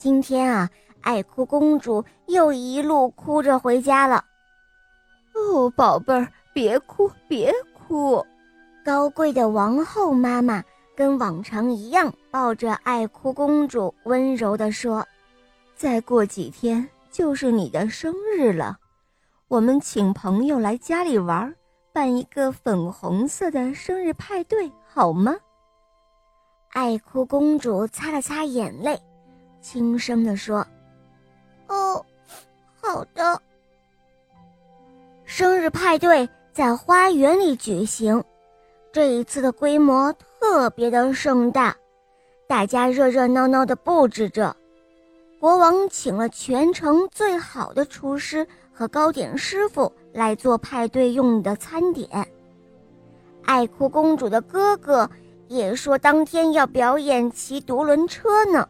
今天啊，爱哭公主又一路哭着回家了。哦，宝贝儿，别哭，别哭。高贵的王后妈妈跟往常一样，抱着爱哭公主，温柔地说：“再过几天就是你的生日了，我们请朋友来家里玩，办一个粉红色的生日派对，好吗？”爱哭公主擦了擦眼泪，轻声地说：“哦，好的。”生日派对在花园里举行，这一次的规模特别的盛大，大家热热闹闹的布置着。国王请了全城最好的厨师和糕点师傅来做派对用的餐点。爱哭公主的哥哥。也说当天要表演骑独轮车呢。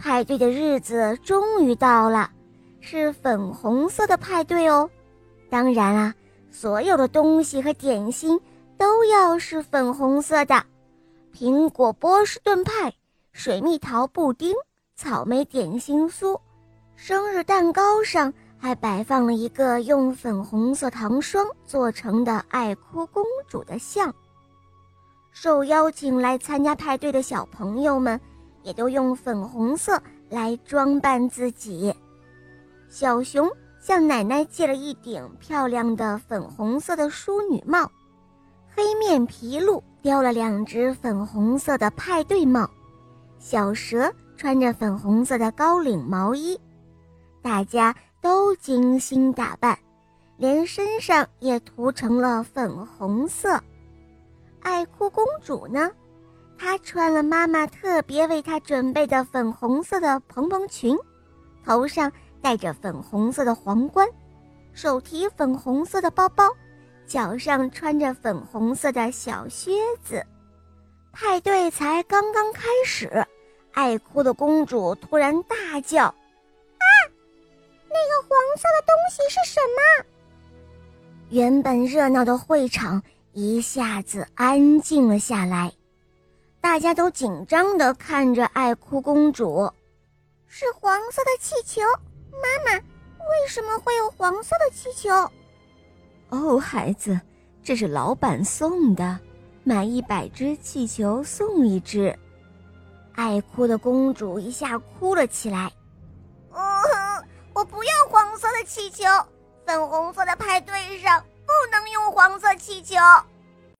派对的日子终于到了，是粉红色的派对哦。当然啦，所有的东西和点心都要是粉红色的：苹果波士顿派、水蜜桃布丁、草莓点心酥。生日蛋糕上还摆放了一个用粉红色糖霜做成的爱哭公主的像。受邀请来参加派对的小朋友们，也都用粉红色来装扮自己。小熊向奶奶借了一顶漂亮的粉红色的淑女帽，黑面皮鹿叼了两只粉红色的派对帽，小蛇穿着粉红色的高领毛衣，大家都精心打扮，连身上也涂成了粉红色。爱哭公主呢？她穿了妈妈特别为她准备的粉红色的蓬蓬裙，头上戴着粉红色的皇冠，手提粉红色的包包，脚上穿着粉红色的小靴子。派对才刚刚开始，爱哭的公主突然大叫：“啊！那个黄色的东西是什么？”原本热闹的会场。一下子安静了下来，大家都紧张地看着爱哭公主。是黄色的气球，妈妈，为什么会有黄色的气球？哦，孩子，这是老板送的，买一百只气球送一只。爱哭的公主一下哭了起来。哦，我不要黄色的气球，粉红色的派对上。不能用黄色气球。